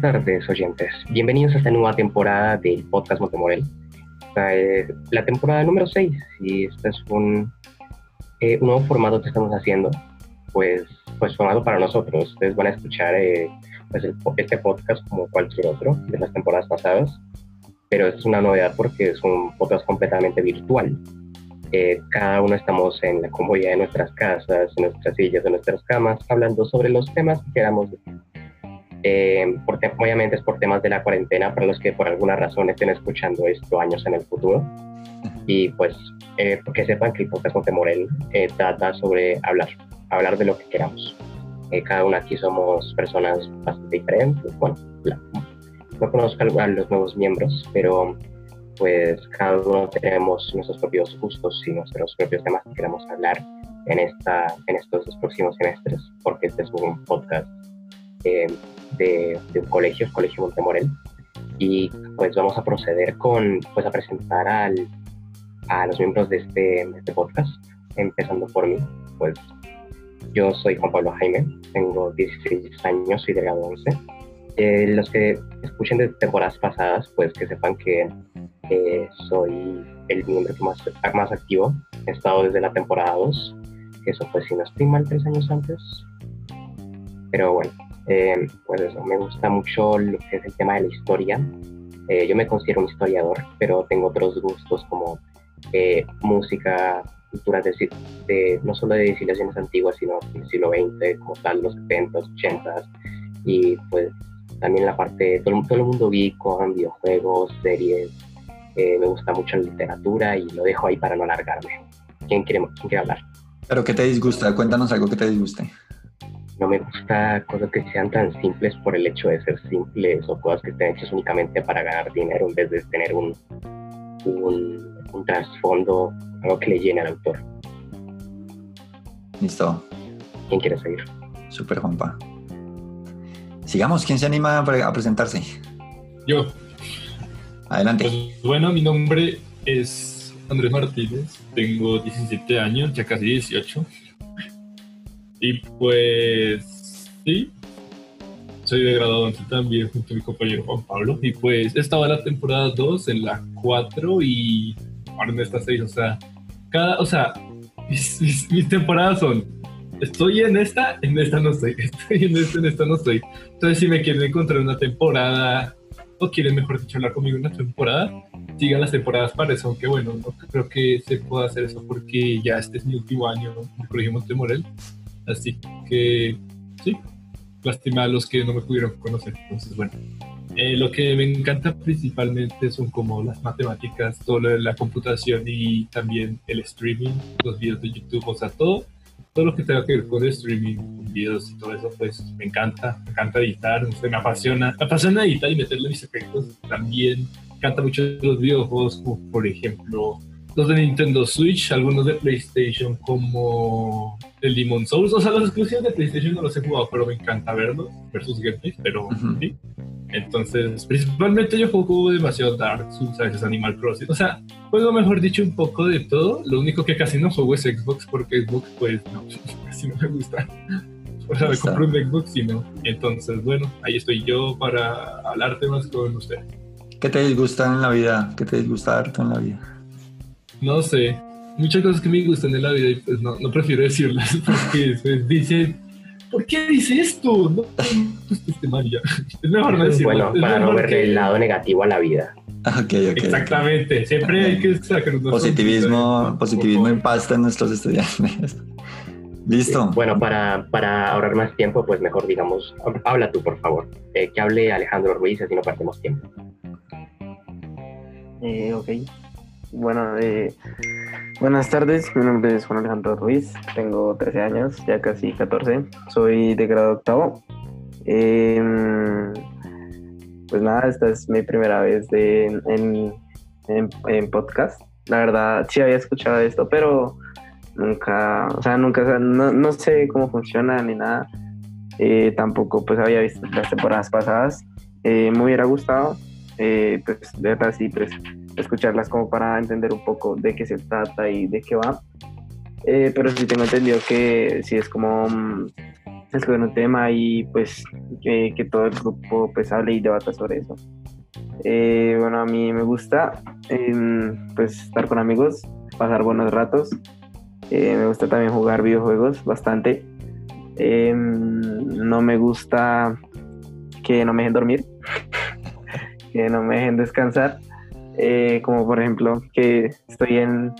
Buenas tardes, oyentes. Bienvenidos a esta nueva temporada del podcast Montemorel. la temporada número 6 y este es un, eh, un nuevo formato que estamos haciendo, pues, pues formado para nosotros. Ustedes van a escuchar eh, pues este podcast como cualquier otro de las temporadas pasadas, pero es una novedad porque es un podcast completamente virtual. Eh, cada uno estamos en la comodidad de nuestras casas, en nuestras sillas, en nuestras camas, hablando sobre los temas que queramos eh, por obviamente es por temas de la cuarentena, para los que por alguna razón estén escuchando esto años en el futuro. Y pues eh, que sepan que el podcast Montemorel eh, trata sobre hablar, hablar de lo que queramos. Eh, cada uno aquí somos personas bastante diferentes. Bueno, no conozco a los nuevos miembros, pero pues cada uno tenemos nuestros propios gustos y nuestros propios temas que queremos hablar en, esta, en estos dos próximos semestres, porque este es un podcast eh, de, un colegio, el Colegio Montemorel. Y pues vamos a proceder con, pues a presentar al, a los miembros de este, este podcast, empezando por mí. Pues yo soy Juan Pablo Jaime, tengo 16 años, soy de grado 11. Eh, los que escuchen de temporadas pasadas, pues que sepan que soy el miembro más, más activo. He estado desde la temporada 2, que eso fue, si no estoy mal, tres años antes. Pero bueno, eh, pues eso, me gusta mucho lo que es el tema de la historia. Eh, yo me considero un historiador, pero tengo otros gustos como eh, música, culturas de, de, no solo de civilizaciones antiguas, sino del siglo XX, como tal, los 70 80s, y pues también la parte, todo, todo el mundo vi con videojuegos, series, me gusta mucho la literatura y lo dejo ahí para no alargarme. ¿Quién quiere, quién quiere hablar? ¿Pero qué te disgusta? Cuéntanos algo que te disguste no me gusta cosas que sean tan simples por el hecho de ser simples o cosas que estén hechas únicamente para ganar dinero en vez de tener un, un, trasfondo, algo que le llene al autor. Listo. ¿Quién quiere seguir? Super Juanpa. Sigamos, ¿quién se anima a presentarse? Yo. Adelante. Pues, bueno, mi nombre es Andrés Martínez, tengo 17 años, ya casi 18. Y pues, sí, soy de grado también junto a mi compañero Juan Pablo. Y pues estaba en la temporada 2, en la 4 y ahora en esta 6. O sea, cada, o sea, mis, mis, temporadas son, estoy en esta, en esta no estoy, estoy en esta, en esta no estoy. Entonces, si me quieren encontrar una temporada o quieren, mejor dicho, hablar conmigo una temporada, sigan las temporadas para eso, aunque bueno, no creo que se pueda hacer eso porque ya este es mi último año en el Colegio Montemorel. Así que, sí, lástima a los que no me pudieron conocer. Entonces, bueno, eh, lo que me encanta principalmente son como las matemáticas, todo lo de la computación y también el streaming, los videos de YouTube, o sea, todo, todo lo que tenga que ver con el streaming, videos y todo eso, pues me encanta, me encanta editar, me apasiona, me apasiona editar y meterle mis efectos. También me encanta mucho los videojuegos, como por ejemplo los de Nintendo Switch, algunos de PlayStation como el Demon Souls, o sea, los exclusivos de PlayStation no los he jugado, pero me encanta verlos versus gameplay, pero sí. Entonces, principalmente yo juego demasiado Dark Souls, a veces Animal Crossing, o sea, juego mejor dicho un poco de todo, lo único que casi no juego es Xbox porque Xbox pues no, casi no me gusta. O sea, me compro un Xbox y no. Entonces, bueno, ahí estoy yo para hablar temas con usted. ¿Qué te disgusta en la vida? ¿Qué te disgusta harto en la vida? No sé. Muchas cosas que me gustan de la vida y pues no, no prefiero decirlas porque después dice, ¿por qué dice esto? No, este María. Es mejor no decirlo. Bueno, para no ver el lado negativo a la vida. Okay, okay, Exactamente, siempre hay que sacar un positivismo, positivismo impasta en nuestros estudiantes. Listo. bueno, para, para, ahorrar más tiempo, pues mejor digamos, habla tú, por favor. Eh, que hable Alejandro Ruiz, así no perdemos tiempo. Eh, ok. Bueno, eh, buenas tardes, mi nombre es Juan Alejandro Ruiz, tengo 13 años, ya casi 14, soy de grado octavo. Em, pues nada, esta es mi primera vez de, en, podcast. La verdad, sí había escuchado esto, pero nunca, o sea, nunca, no, no sé cómo funciona ni nada. Eh, tampoco pues había visto las temporadas pasadas. Eh, me hubiera gustado, pues de verdad sí, pues escucharlas como para entender un poco de qué se trata y de qué va. Eh, pero sí tengo entendido que sí es como, mm, escoger un tema y pues que, que todo el grupo pues hable y debata sobre eso. Eh, bueno, a mí me gusta em, pues estar con amigos, pasar buenos ratos. Eh, me gusta también jugar videojuegos bastante. Em, no me gusta que no me dejen dormir, que no me dejen descansar. Eh, como por ejemplo que estoy en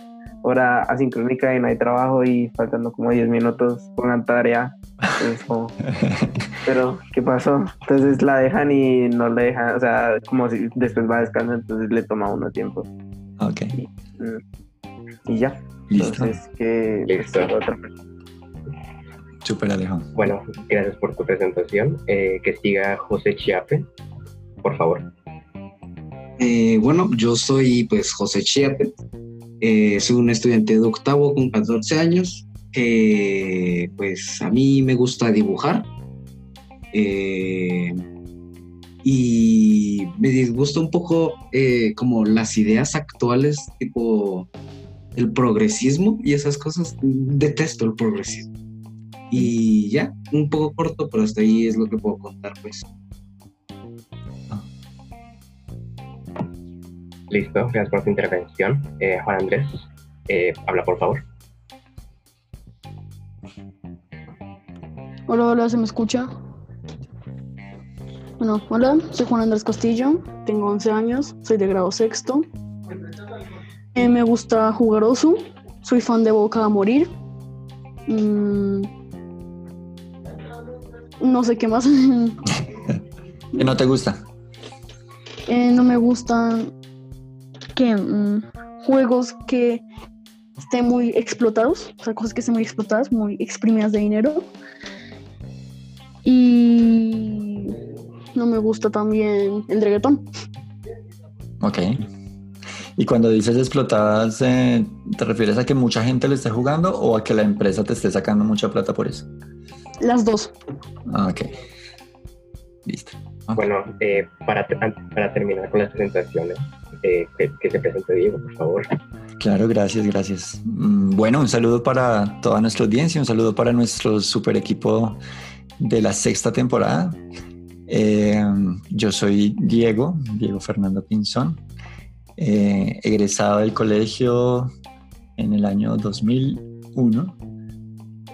hora asincrónica y no hay trabajo y faltando como 10 minutos pongan tarea. pero ¿qué pasó? Entonces la dejan y no le dejan, o sea, como si después va a descansar, entonces le toma uno tiempo. Ok. Y, mm, ya. Listo. Entonces, que pues, Listo. otra Súper Alejo. Bueno, gracias por tu presentación. Eh, que siga José Chiape, por favor. Eh, bueno, yo soy pues José Chiape, eh, soy un estudiante de octavo con 14 años. Eh, pues a mí me gusta dibujar eh, y me disgusta un poco eh, como las ideas actuales, tipo el progresismo y esas cosas. Detesto el progresismo. Y ya, un poco corto, pero hasta ahí es lo que puedo contar, pues. Listo, gracias por tu intervención. Eh, Juan Andrés, eh, habla por favor. Hola, hola, ¿se me escucha? Bueno, hola, soy Juan Andrés Castillo, tengo 11 años, soy de grado sexto. Eh, me gusta jugar Osu, soy fan de Boca a morir. Mm, no sé qué más. ¿Y no te gusta? Eh, no me gustan que mm, juegos que estén muy explotados, o sea, cosas que estén muy explotadas, muy exprimidas de dinero. Y no me gusta también el reggaetón. Ok. Y cuando dices explotadas, eh, ¿te refieres a que mucha gente le esté jugando o a que la empresa te esté sacando mucha plata por eso? Las dos. Ah, ok. Listo. Bueno, eh, para, para terminar con las presentaciones, eh, que, que se presente Diego, por favor. Claro, gracias, gracias. Mm, Bueno, un saludo para toda nuestra audiencia, un saludo para nuestro super equipo de la sexta temporada. Eh, yo soy Diego, Diego Fernando Pinzón, eh, egresado del colegio en el año 2001.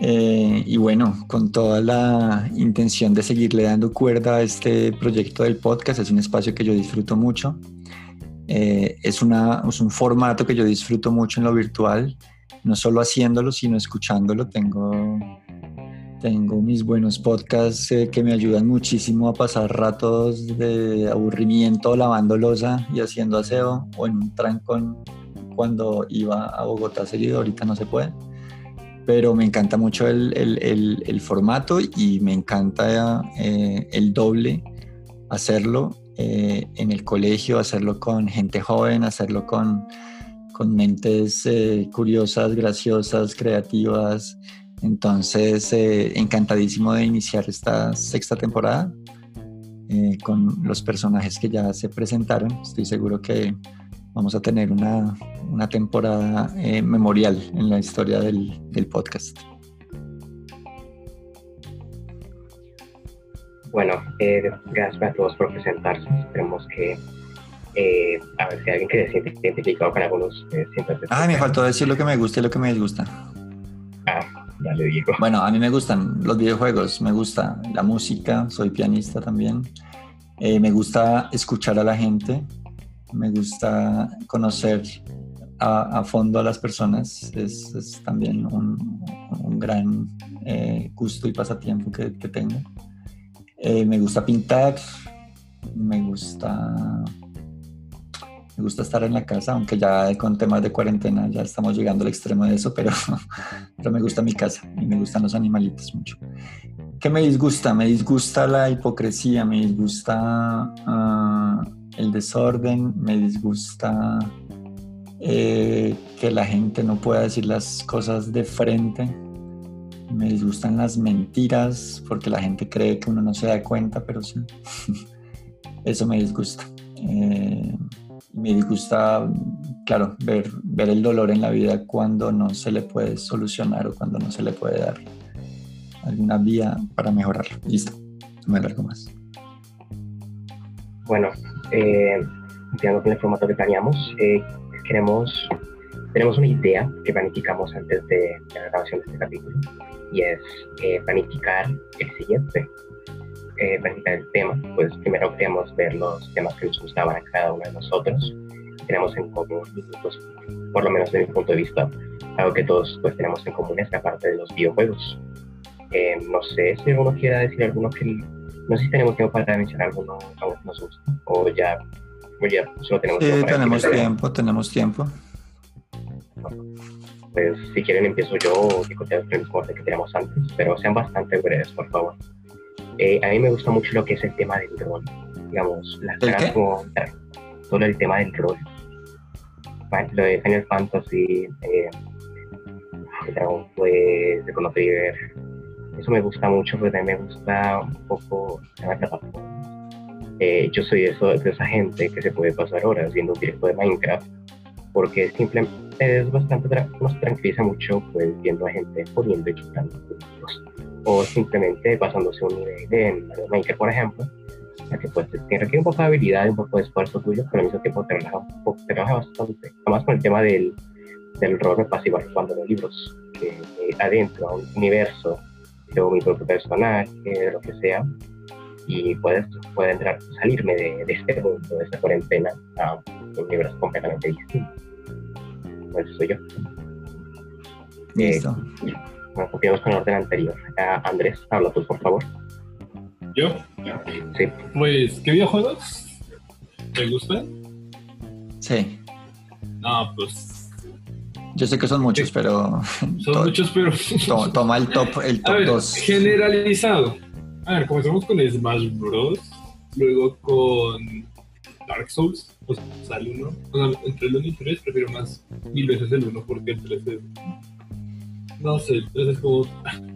Eh, y bueno, con toda la intención de seguirle dando cuerda a este proyecto del podcast, es un espacio que yo disfruto mucho. Eh, es, una, es un formato que yo disfruto mucho en lo virtual, no solo haciéndolo, sino escuchándolo. Tengo, tengo mis buenos podcasts eh, que me ayudan muchísimo a pasar ratos de aburrimiento lavando losa y haciendo aseo o en un trancón cuando iba a Bogotá seguido, ahorita no se puede. Pero me encanta mucho el, el, formato y me encanta eh, el doble hacerlo eh, en el colegio, hacerlo con gente joven, hacerlo con, con mentes eh, curiosas, graciosas, creativas. Entonces, encantadísimo de iniciar esta sexta temporada con los personajes que ya se presentaron. Estoy seguro que vamos a tener una, una temporada eh, memorial en la historia del, del podcast. Bueno, eh, gracias a todos por presentarse. Esperemos que, eh, a ver si alguien que se siente identificado con algunos eh, Ah, me faltó decir lo que me gusta y lo que me disgusta. Ah, ya le digo. Bueno, a mí me gustan los videojuegos, me gusta la música, soy pianista también. Eh, me gusta escuchar a la gente, me gusta conocer a, fondo a las personas, es, también un, gran eh, gusto y pasatiempo que, que tengo. Eh, me gusta pintar, me gusta, me gusta estar en la casa, aunque ya con temas de cuarentena ya estamos llegando al extremo de eso, pero, pero me gusta mi casa y me gustan los animalitos mucho. ¿Qué me disgusta? Me disgusta la hipocresía, me disgusta ah, el desorden, me disgusta eh, que la gente no pueda decir las cosas de frente. Me disgustan las mentiras porque la gente cree que uno no se da cuenta, pero sí. Eso me disgusta. Eh, me disgusta, claro, ver, ver el dolor en la vida cuando no se le puede solucionar o cuando no se le puede dar alguna vía para mejorarlo. Listo, no me alargo más. Bueno, eh, con el formato que planeamos, eh, queremos, tenemos una idea que planificamos antes de la grabación de este capítulo y es eh, planificar el siguiente, eh, planificar el tema. Pues primero queríamos ver los temas que nos gustaban a cada uno de nosotros, tenemos en común, pues, por lo menos desde mi punto de vista, algo que todos pues tenemos en común es la parte de los videojuegos. Eh, no sé si alguno quiera decir alguno que no sé si tenemos tiempo para mencionar alguno que nos gusta o ya, o ya solo tenemos Sí, tiempo tenemos tiempo, tenemos tiempo. Pues si quieren empiezo yo o digo el mismo orden que teníamos antes, pero sean bastante breves, por favor. Eh, a mí me gusta mucho lo que es el tema del rol, digamos, las ¿El caras como solo el tema del rol. Lo de Final Fantasy, eh, Dragon Quest, The Chrono Trigger, eso me gusta mucho, pero también me gusta un poco la plataforma. Eh, yo soy eso, de esa gente que se puede pasar horas viendo un directo de Minecraft porque simplemente es bastante, tra- nos tranquiliza mucho pues viendo a gente poniendo y quitando puntos o simplemente pasándose un nivel en Maker por ejemplo ya que pues te requiere un poco de habilidad un poco de esfuerzo tuyo pero al mismo tiempo te relaja, un poco- te relaja bastante además con el tema del, del rol me pasa igual cuando leo libros que eh, adentro un universo creo mi propio personaje lo que sea y puedes, puedo entrar, salirme de, de este mundo, de esta cuarentena a un universo completamente distinto. Pues soy yo. Eh, Listo. Bueno, continuamos con el orden anterior. Andrés, habla tú, por favor. ¿Yo? Sí. Pues, ¿qué videojuegos? ¿Te gustan? Sí, No, pues, yo sé que son muchos, pero son muchos, pero... to- toma el top, el top ver, 2. generalizado. A ver, comenzamos con Smash Bros. Luego con Dark Souls. O sea, el 1. O sea, entre el 1 y el 3 prefiero más mil veces el 1 porque el 3 es. No sé, el 3 es como.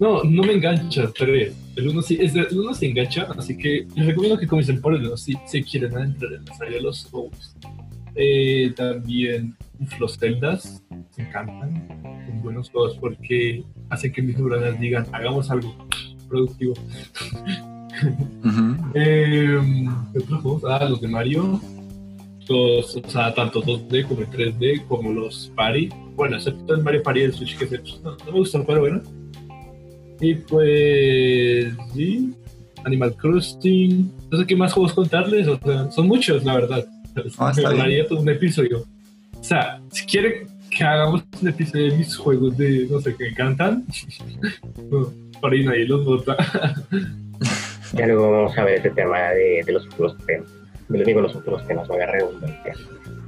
No, no me engancha el 3. El 1 sí, es de- el 1 se engancha, así que les recomiendo que comiencen por el 1 si, si quieren entrar en la saga de los Souls. Eh, también los Zeldas me encantan. Son buenos juegos porque hacen que mis neuronas digan, hagamos algo productivo. Eh, ¿Qué otros juegos? Ah, los de Mario. Los, o sea, tanto 2D como en 3D, como los Party. Bueno, excepto el Mario Party del Switch, que se- no, no me gustan, pero bueno. Y pues, sí. Animal Crossing. No sé qué más juegos contarles. O sea, son muchos, la verdad. Ah, está me bien. un episodio. O sea, si quieren que hagamos un episodio de mis juegos de, no sé, que me encantan, no, por ahí nadie los vota. Ya luego vamos a ver este tema de, de los futuros temas. Me lo digo los futuros temas, no haga redundancia.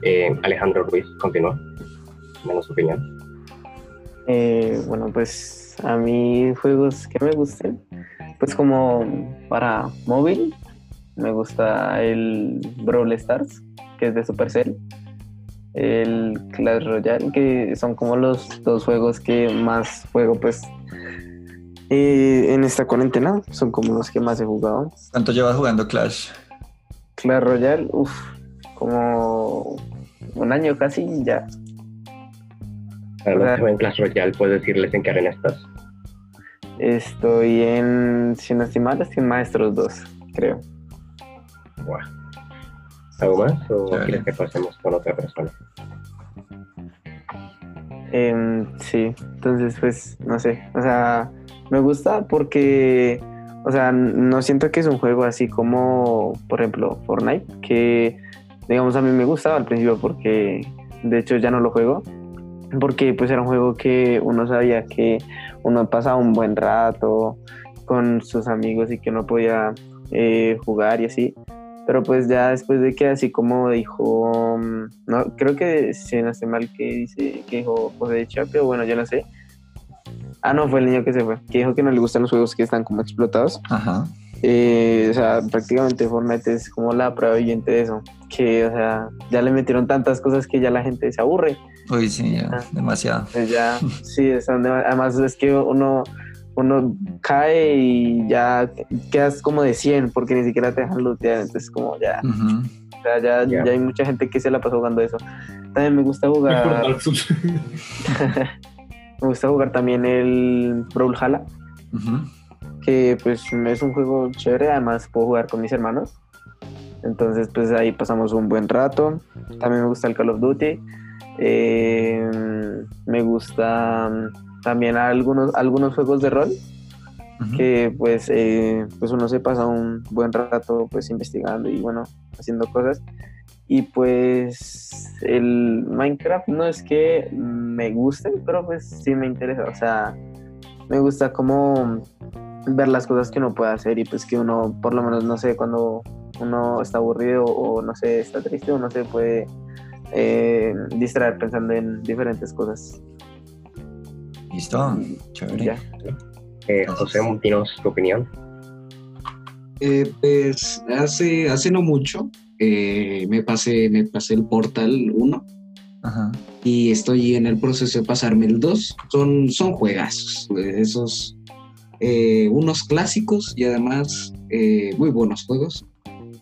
Eh, Alejandro Ruiz, continúa. Menos su opinión. Eh, bueno, pues a mí juegos que me gusten, pues como para móvil, me gusta el Brawl Stars, que es de Supercell, el Clash Royale, que son como los dos juegos que más juego pues eh, en esta cuarentena, son como los que más he jugado. ¿Cuánto llevas jugando Clash? Clash Royale, uff, como un año casi ya. Para los Claro. que juegan Clash Royale, puedes decirles en qué arena estás. Estoy en, si no estoy mal, estoy en Maestros 2, creo. Buah. ¿Algo más o Chévere. quieres que pasemos con otra persona? Em, sí, entonces pues no sé, o sea, me gusta porque, o sea, no siento que es un juego así como, por ejemplo, Fortnite, que digamos a mí me gustaba al principio porque de hecho ya no lo juego, porque pues era un juego que uno sabía que uno pasaba un buen rato con sus amigos y que no podía eh, jugar y así. Pero pues ya después de que así como dijo, mm, no, creo que si no estoy mal que dice, que dijo José de Chapio, bueno, yo no sé. Ah, no, fue el niño que se fue, que dijo que no le gustan los juegos que están como explotados. Ajá. Eh, o sea, prácticamente Fortnite es como la prueba viviente de eso. Que, o sea, ya le metieron tantas cosas que ya la gente se aburre. Uy, sí, ya, Ah. demasiado. Pues ya, sí, están de- además es que uno, uno cae y ya quedas como de 100 porque ni siquiera te dejan lootear. Entonces, como ya, o sea, ya, Ya. ya hay mucha gente que se la pasa jugando eso. También me gusta jugar. Me gusta jugar también el Brawlhalla, Ujú. que pues es un juego chévere, además puedo jugar con mis hermanos. Entonces pues ahí pasamos un buen rato. También me gusta el Call of Duty. Eh, me gusta también algunos, algunos juegos de rol que pues, eh, pues uno se pasa un buen rato pues investigando y bueno, haciendo cosas. Y pues el Minecraft no es que me guste, pero pues sí me interesa. O sea, me gusta como ver las cosas que uno puede hacer y pues que uno, por lo menos, no sé, cuando uno está aburrido o no sé, está triste, uno se puede eh, distraer pensando en diferentes cosas. Listo, chévere. Ya. Eh, José, dinos tu opinión. Eh, pues hace, hace no mucho eh, me, pasé, me pasé el Portal 1 Ajá. y estoy en el proceso de pasarme el 2. Son, son juegazos, esos eh, unos clásicos y además eh, muy buenos juegos.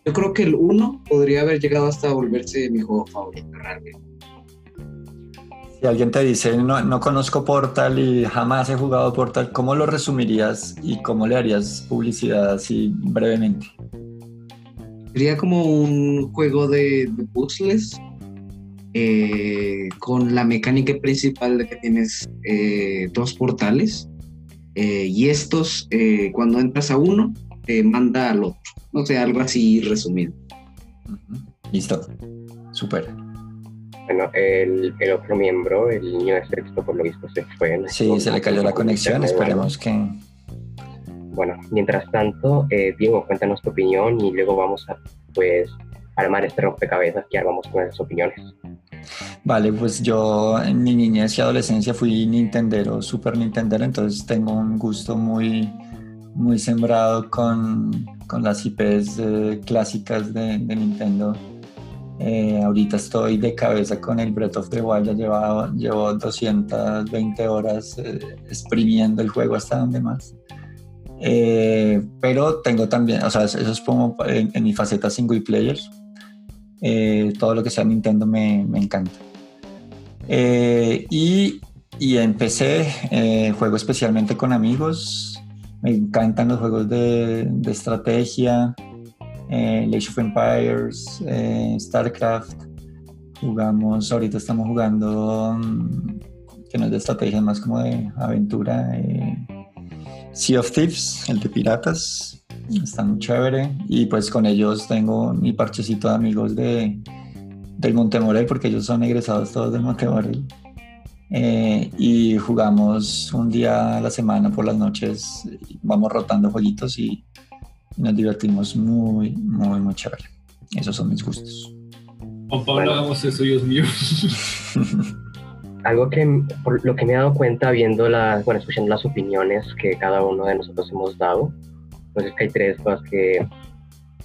Yo creo que el 1 podría haber llegado hasta volverse mi juego favorito realmente. Si alguien te dice, no, no conozco Portal y jamás he jugado Portal, ¿cómo lo resumirías y cómo le harías publicidad así brevemente? Sería como un juego de, de puzzles eh, con la mecánica principal de que tienes eh, dos portales eh, y estos, cuando entras a uno, te manda al otro. No sé, algo así resumido. Listo, súper. Bueno, el, el otro miembro, el niño de sexto, por lo visto se fue. Sí, se le cayó la conexión, esperemos que... Bueno, mientras tanto, eh, Diego, cuéntanos tu opinión y luego vamos a, pues, armar este rompecabezas que armamos con esas opiniones. Vale, pues yo en mi niñez y adolescencia fui Nintendero, Super Nintendero, entonces tengo un gusto muy, muy sembrado con, con las IPs eh, clásicas de, de Nintendo. Eh, ahorita estoy de cabeza con el Breath of the Wild, ya llevo, llevo 220 horas eh, exprimiendo el juego hasta donde más. Eh, pero tengo también, o sea, eso es como en, en mi faceta single player. Eh, todo lo que sea Nintendo me, me encanta. Eh, y, y empecé, eh, juego especialmente con amigos. Me encantan los juegos de, de estrategia, eh, Age of Empires, eh, StarCraft. Jugamos, ahorita estamos jugando, mm, que no es de estrategia, es más como de aventura. eh, sea of Thieves, el de piratas, está muy chévere. Y pues con ellos tengo mi parchecito de amigos de, del Montemorel, porque ellos son egresados todos del Montemorel. Eh, y jugamos un día a la semana por las noches, vamos rotando jueguitos y nos divertimos muy, muy, muy chévere. Esos son mis gustos. Juan Pablo, Bueno. hagamos eso, Dios mío. Algo que, por lo que me he dado cuenta viendo las, bueno, escuchando las opiniones que cada uno de nosotros hemos dado, pues es que hay tres cosas que,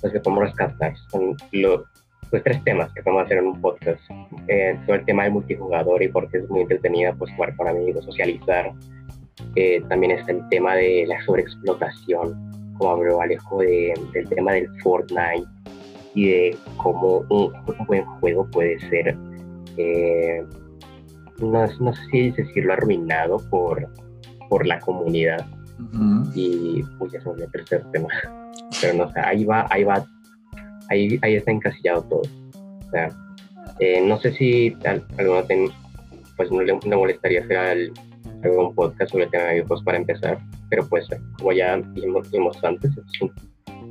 pues, que podemos rescatar. Son lo- pues tres temas que podemos hacer en un podcast. Eh, sobre el tema del multijugador y porque es muy entretenido pues jugar con amigos, socializar. Eh, también está el tema de la sobreexplotación, como habló Alejo, de- del tema del Fortnite y de cómo un, un buen juego puede ser eh, no, no sé si decirlo arruinado por, por la comunidad. Y uy ya se me el tercer tema pero no sé ahí va ahí va ahí, ahí está encasillado todo. O sea eh, no sé si al- alguno ten- pues no le, le molestaría hacer al- algún podcast sobre el tema de videojuegos para empezar pero pues como ya dijimos, dijimos antes es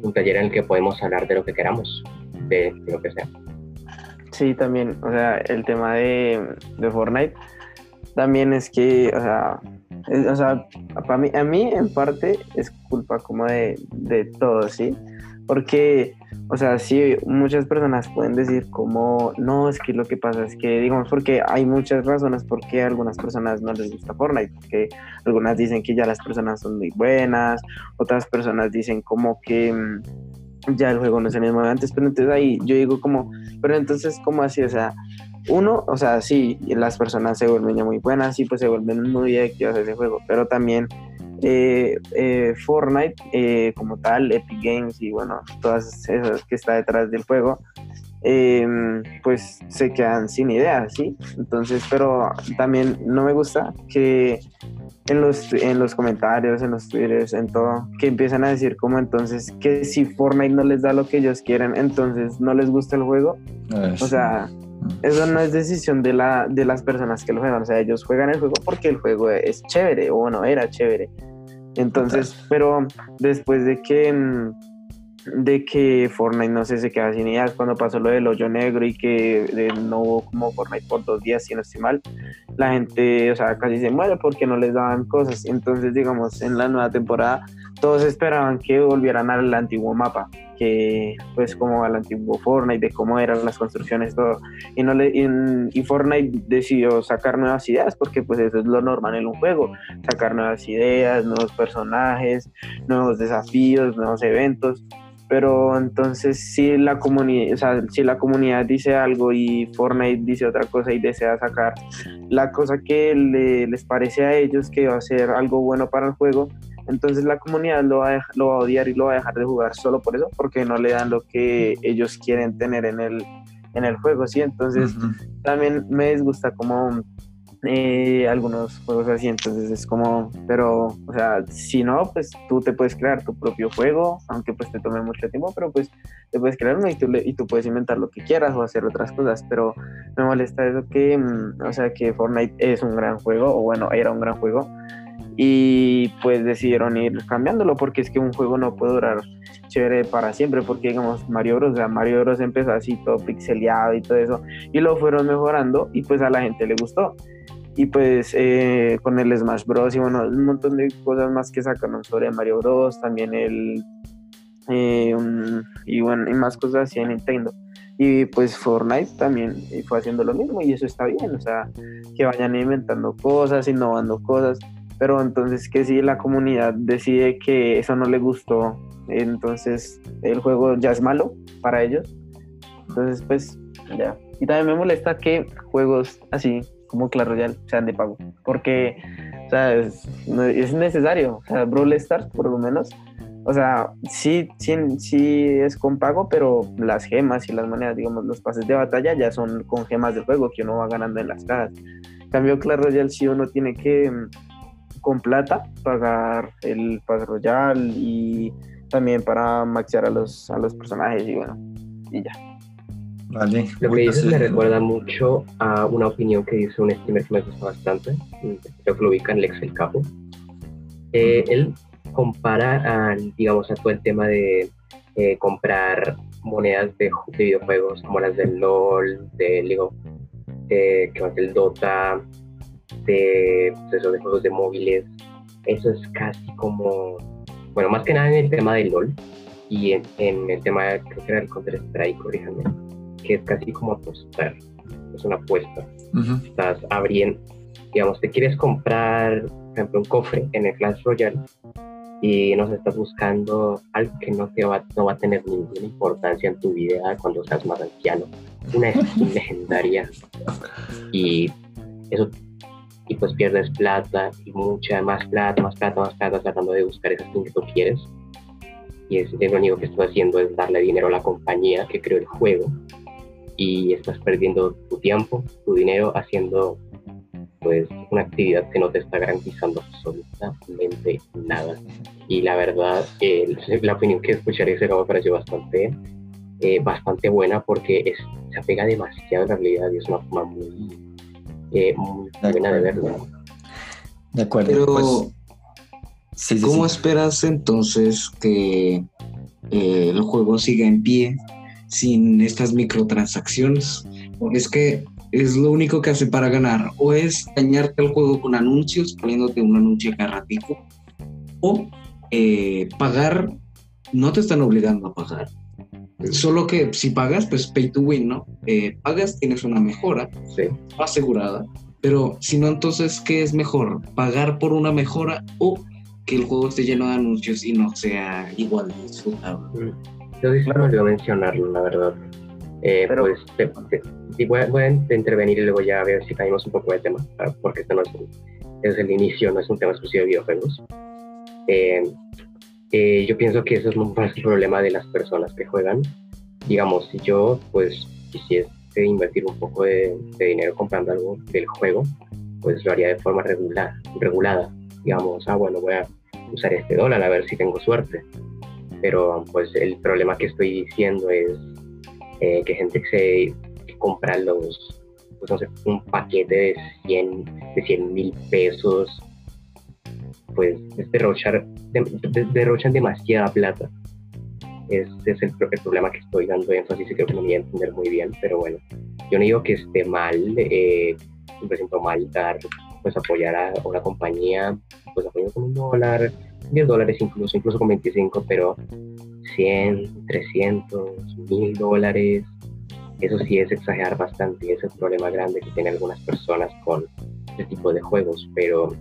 un, taller en el que podemos hablar de lo que queramos de, lo que sea Sí, también, o sea, el tema de, de Fortnite también es que, o sea, o sea, para mí, a mí en parte es culpa como de, de todo, ¿sí? Porque, o sea, sí, muchas personas pueden decir como, no, es que lo que pasa es que, digamos, porque hay muchas razones por qué a algunas personas no les gusta Fortnite, porque algunas dicen que ya las personas son muy buenas, otras personas dicen como que mm, ya el juego no es el mismo de antes, pero entonces ahí yo digo como, pero entonces, ¿cómo así? O sea, uno, o sea, sí, las personas se vuelven ya muy buenas y pues se vuelven muy adictivas a ese juego, pero también eh, eh, Fortnite eh, como tal, Epic Games y bueno, todas esas que está detrás del juego, em, pues se quedan sin ideas, ¿sí? Entonces, pero también no me gusta que en los, en los comentarios, en los twitters, en todo, que empiezan a decir como entonces que si Fortnite no les da lo que ellos quieren, entonces no les gusta el juego. Ah, O sea, eso no es decisión de, la, de las personas que lo juegan. O sea, ellos juegan el juego porque el juego es chévere, o bueno, era chévere. Entonces, pero después de que, mm, de que Fortnite, no sé, se queda sin ideas cuando pasó lo del hoyo negro y que eh, no hubo como Fortnite por dos días, si no estoy mal, la gente, o sea, casi se muere porque no les daban cosas. Entonces, digamos, en la nueva temporada, todos esperaban que volvieran al antiguo mapa, que pues como al antiguo Fortnite, de cómo eran las construcciones, todo. Y, no le, y, y Fortnite decidió sacar nuevas ideas, porque pues eso es lo normal en un juego, sacar nuevas ideas, nuevos personajes, nuevos desafíos, nuevos eventos. Pero entonces si la comunidad, o sea, si la comunidad dice algo y Fortnite dice otra cosa y desea sacar la cosa que le- les parece a ellos que va a ser algo bueno para el juego, entonces la comunidad lo va, a, lo va a odiar y lo va a dejar de jugar solo por eso, porque no le dan lo que ellos quieren tener en el, en el juego, ¿sí? Entonces también me disgusta como eh, algunos juegos así, entonces es como, pero, o sea, si no, pues tú te puedes crear tu propio juego, aunque pues te tome mucho tiempo, pero pues te puedes crear uno y tú, y tú puedes inventar lo que quieras o hacer otras cosas, pero me molesta eso que, mm, o sea, que Fortnite es un gran juego, o bueno, era un gran juego, y pues decidieron ir cambiándolo porque es que un juego no puede durar chévere para siempre porque digamos Mario Bros, o sea, Mario Bros empezó así todo pixeleado y todo eso y lo fueron mejorando y pues a la gente le gustó. Y pues eh, con el Smash Bros y bueno un montón de cosas más que sacaron sobre Mario Bros también el eh, un- y bueno y más cosas así en Nintendo. Y pues Fortnite también eh, fue haciendo lo mismo y eso está bien o sea que vayan inventando cosas innovando cosas pero entonces que si la comunidad decide que eso no le gustó entonces el juego ya es malo para ellos. Entonces pues ya. Y también me molesta que juegos así como Clash Royale sean de pago porque o sea es, necesario. O sea Brawl Stars por lo menos o sea, sí, sí, sí es con pago, pero las gemas y las monedas, digamos, los pases de batalla ya son con gemas del juego que uno va ganando en las cajas. Cambio, Clash Royale sí uno tiene que con plata pagar el Pass Royale y también para maxear a los, a los personajes y bueno, y ya. Vale. Lo que dices me recuerda mucho a una opinión que dice un streamer que me gusta bastante, creo que lo ubican, Lex el Capo. Eh, él compara, a, digamos, a todo el tema de eh, comprar monedas de, de videojuegos como las del LOL, de League of, de, que más del Dota, de, pues eso, de juegos de móviles. Eso es casi como, bueno, más que nada en el tema del LOL y en, en el tema, creo que era el Counter-Strike, que es casi como apostar, es una apuesta. Ujú. Estás abriendo, digamos, te quieres comprar, por ejemplo, un cofre en el Clash Royale y no sé, estás buscando algo que no, te va, no va a tener ninguna importancia en tu vida cuando seas más anciano. Una skin legendaria y eso, y pues pierdes plata y mucha más plata, más plata, más plata tratando de buscar esa skin que tú quieres. Y es, lo único que estás haciendo es darle dinero a la compañía que creó el juego y estás perdiendo tu tiempo, tu dinero haciendo pues una actividad que no te está garantizando absolutamente nada. Y la verdad, la opinión que escucharé se me pareció bastante, eh, bastante buena porque es, se apega demasiado a la realidad y es una forma muy, eh, muy De buena de verlo. De acuerdo. Pero, pues, sí, sí, ¿cómo sí. esperas entonces que eh, el juego siga en pie sin estas microtransacciones? Porque es que es lo único que hace para ganar. O es dañarte el juego con anuncios, poniéndote un anuncio cada ratico, o eh, pagar, no te están obligando a pagar. Solo que si pagas, pues pay to win, ¿no? Eh, pagas, tienes una mejora Sí. asegurada, pero si no, entonces, ¿qué es mejor? ¿Pagar por una mejora o que el juego esté lleno de anuncios y no sea igual de disfrutable? Yo sí se me olvidó mencionarlo, la verdad. Eh, Pero- pues te- te- voy, a, voy a intervenir y luego ya a ver si caímos un poco de tema, ah, porque esto no es, desde el inicio no es un tema exclusivo de videojuegos. Eh, eh, yo pienso que eso es el problema de las personas que juegan digamos, si yo pues quisiese invertir un poco de, dinero comprando algo del juego, pues lo haría de forma regular, regulada. Digamos, ah, bueno, voy a usar este dólar a ver si tengo suerte. Pero pues el problema que estoy diciendo es eh, que gente que se compra los, pues no sé, un paquete de 100 de 100 mil pesos, pues derrochar, derrochan demasiada plata. Ese es el, problema que estoy dando énfasis y creo que no me voy a entender muy bien, pero bueno, yo no digo que esté mal, eh, me siento mal dar, pues apoyar a una compañía, pues apoyando con un dólar, 10 dólares incluso, incluso con 25, pero 100, 300, 1000 dólares, eso sí es exagerar bastante es el problema grande que tienen algunas personas con este tipo de juegos, pero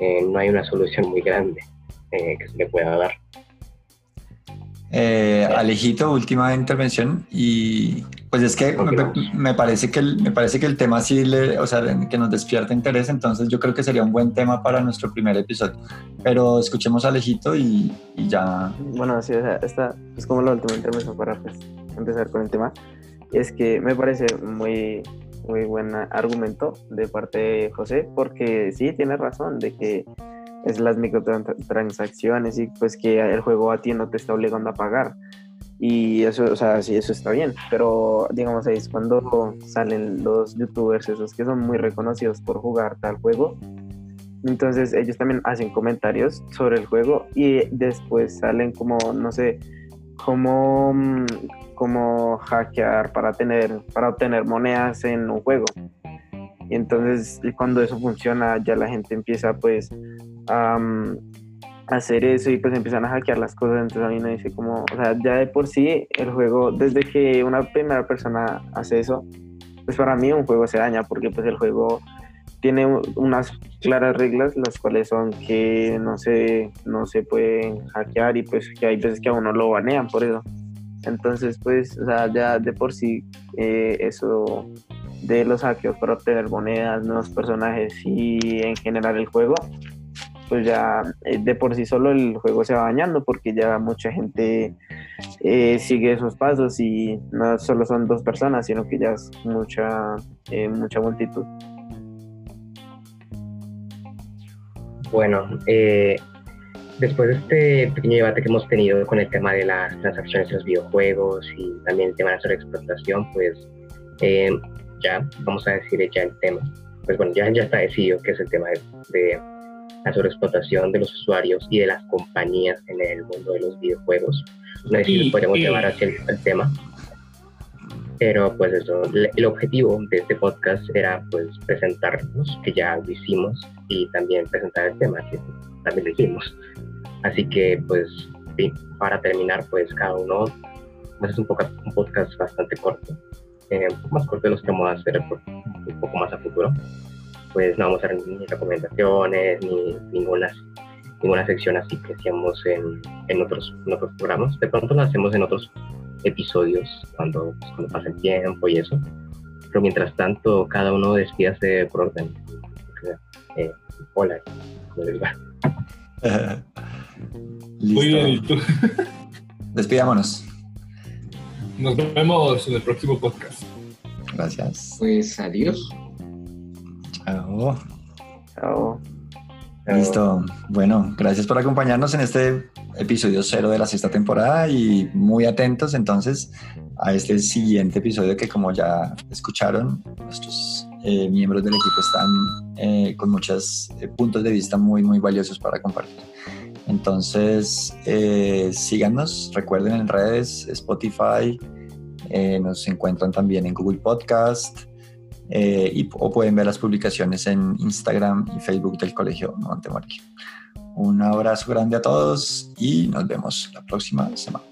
eh, no hay una solución muy grande eh, que se le pueda dar. Eh, Alejito, última intervención y pues es que me, parece que el, me parece que el tema sí, le, o sea, que nos despierta interés, entonces yo creo que sería un buen tema para nuestro primer episodio. Pero escuchemos a Alejito y, ya. Bueno, sí, o sea, esta es como la última intervención para pues, empezar con el tema. Es que me parece muy, muy buen argumento de parte de José, porque sí, tiene razón de que es las microtransacciones y pues que el juego a ti no te está obligando a pagar. Y eso, o sea, sí, eso está bien, pero digamos ahí es cuando salen los youtubers esos que son muy reconocidos por jugar tal juego. Entonces ellos también hacen comentarios sobre el juego y después salen como, no sé, como, como hackear para, tener, para obtener monedas en un juego. Y entonces cuando eso funciona ya la gente empieza pues a, hacer eso y pues empiezan a hackear las cosas. Entonces a mí me dice como, o sea, ya de por sí el juego, desde que una primera persona hace eso, pues para mí un juego se daña porque pues el juego tiene unas claras reglas, las cuales son que no se, no se pueden hackear y pues que hay veces que a uno lo banean por eso. Entonces, pues, o sea, ya de por sí eh, eso de los hackeos para obtener monedas, nuevos personajes y en general el juego, pues ya eh, de por sí solo el juego se va dañando porque ya mucha gente eh, sigue esos pasos y no solo son dos personas, sino que ya es mucha, eh, mucha multitud. Bueno, después de este pequeño debate que hemos tenido con el tema de las transacciones en los videojuegos y también el tema de la sobreexplotación, pues ya vamos a decir ya el tema. Pues bueno, ya, ya está decidido que es el tema de la sobreexplotación de los usuarios y de las compañías en el mundo de los videojuegos. No sé si podemos llevar hacia el, tema. Pero pues eso, el objetivo de este podcast era pues presentarnos, que ya lo hicimos, y también presentar el tema, que también lo hicimos. Así que pues para terminar pues cada uno, pues es un, poco, podcast bastante corto, eh, un poco más corto de los que vamos a hacer un poco más a futuro pues no vamos a dar ni recomendaciones, ni ninguna, ninguna sección así que hacíamos en, en, otros, programas. De pronto lo hacemos en otros episodios cuando, pues, cuando pasa el tiempo y eso. Pero mientras tanto, cada uno despídase por orden. Eh, hola, Muy bien, Despidámonos. Nos vemos en el próximo podcast. Gracias. Pues adiós. Chao. Chao. Listo. Bueno, gracias por acompañarnos en este episodio cero de la sexta temporada y muy atentos entonces a este siguiente episodio que como ya escucharon, nuestros eh, miembros del equipo están eh, con muchos eh, puntos de vista muy, muy valiosos para compartir. Entonces, síganos, recuerden en redes, Spotify, nos encuentran también en Google Podcast. y, o pueden ver las publicaciones en Instagram y Facebook del Colegio Montemorqui. Un abrazo grande a todos y nos vemos la próxima semana.